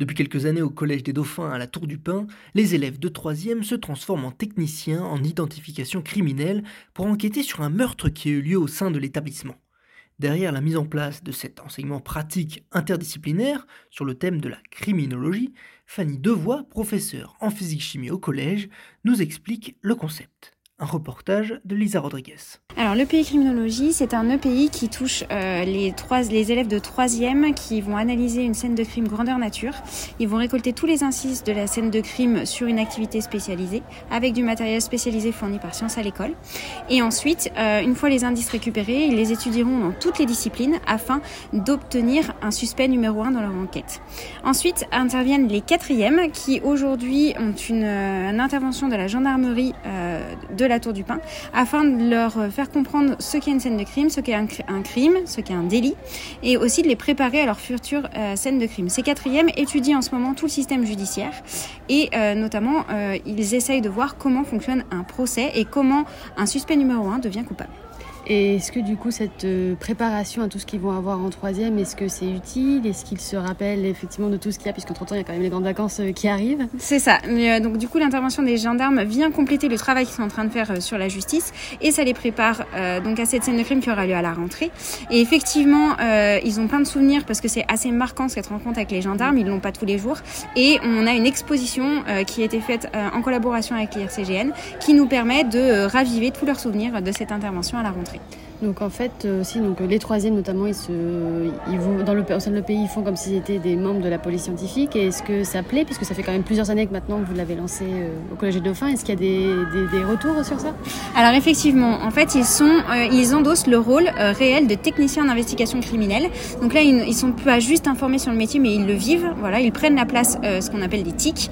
Depuis quelques années au Collège des Dauphins à la Tour du Pin, les élèves de 3e se transforment en techniciens en identification criminelle pour enquêter sur un meurtre qui a eu lieu au sein de l'établissement. Derrière la mise en place de cet enseignement pratique interdisciplinaire sur le thème de la criminologie, Fanny Devoix, professeure en physique-chimie au collège, nous explique le concept. Un reportage de Lisa Rodriguez. Alors l'EPI criminologie, c'est un EPI qui touche euh, les, trois, les élèves de troisième qui vont analyser une scène de crime grandeur nature. Ils vont récolter tous les indices de la scène de crime sur une activité spécialisée avec du matériel spécialisé fourni par Sciences à l'école. Et ensuite, euh, une fois les indices récupérés, ils les étudieront dans toutes les disciplines afin d'obtenir un suspect numéro un dans leur enquête. Ensuite interviennent les quatrièmes qui aujourd'hui ont une, euh, une, intervention de la gendarmerie de la Tour du Pin afin de leur faire comprendre ce qu'est une scène de crime, ce qu'est un, crime, ce qu'est un délit et aussi de les préparer à leur future euh, scène de crime. Ces quatrièmes étudient en ce moment tout le système judiciaire et euh, notamment euh, ils essayent de voir comment fonctionne un procès et comment un suspect numéro un devient coupable. Et est-ce que du coup cette euh, préparation à tout ce qu'ils vont avoir en troisième, est-ce que c'est utile? Est-ce qu'ils se rappellent effectivement de tout ce qu'il y a? Puisqu'entre temps il y a quand même les grandes vacances euh, qui arrivent. C'est ça. Euh, donc du coup l'intervention des gendarmes vient compléter le travail qu'ils sont en train de faire sur la justice et ça les prépare donc à cette scène de crime qui aura lieu à la rentrée. Et effectivement ils ont plein de souvenirs parce que c'est assez marquant cette rencontre avec les gendarmes. Ils l'ont pas tous les jours et on a une exposition qui a été faite en collaboration avec l'IRCGN qui nous permet de raviver tous leurs souvenirs de cette intervention à la rentrée. Donc en fait euh, aussi donc les troisièmes notamment ils vont dans le au sein de le pays ils font comme s'ils étaient des membres de la police scientifique. Est-ce que ça plaît? Puisque ça fait quand même plusieurs années que maintenant vous l'avez lancé euh, au collège des Dauphins. Est-ce qu'il y a des, retours sur ça? Alors effectivement en fait ils sont euh, ils endossent le rôle réel de technicien d'investigation criminelle. Donc là ils, ils sont pas juste informés sur le métier mais ils le vivent. Voilà ils prennent la place ce qu'on appelle des TIC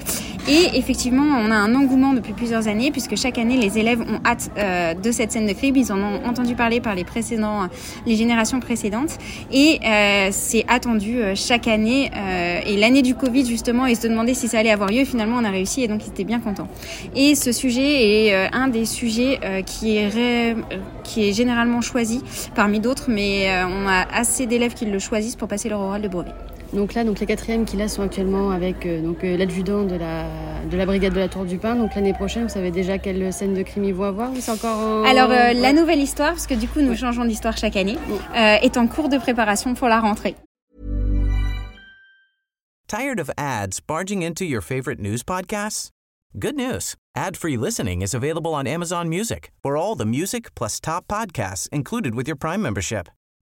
et effectivement on a un engouement depuis plusieurs années puisque chaque année les élèves ont hâte euh, de cette scène de crime ils en ont entendu parler par les précédents, les générations précédentes. Et euh, c'est attendu euh, chaque année. Euh, et l'année du Covid, justement, et se demander si ça allait avoir lieu. Finalement, on a réussi et donc ils étaient bien contents. Et ce sujet est euh, un des sujets euh, qui, est ré... qui est généralement choisi parmi d'autres, mais euh, on a assez d'élèves qui le choisissent pour passer leur oral de brevet. Donc là, donc les quatrièmes qui là sont actuellement avec euh, donc euh, l'adjudant de la de la brigade de la Tour du Pin. Donc l'année prochaine, vous savez déjà quelle scène de crime ils vont avoir ou c'est encore en... Alors euh, ouais. la nouvelle histoire, parce que du coup nous ouais. changeons d'histoire chaque année, ouais. est en cours de préparation pour la rentrée. Tired of ads barging into your favorite news podcasts? Good news. Ad-free listening is available on Amazon Music. For all the music plus top podcasts included with your Prime membership.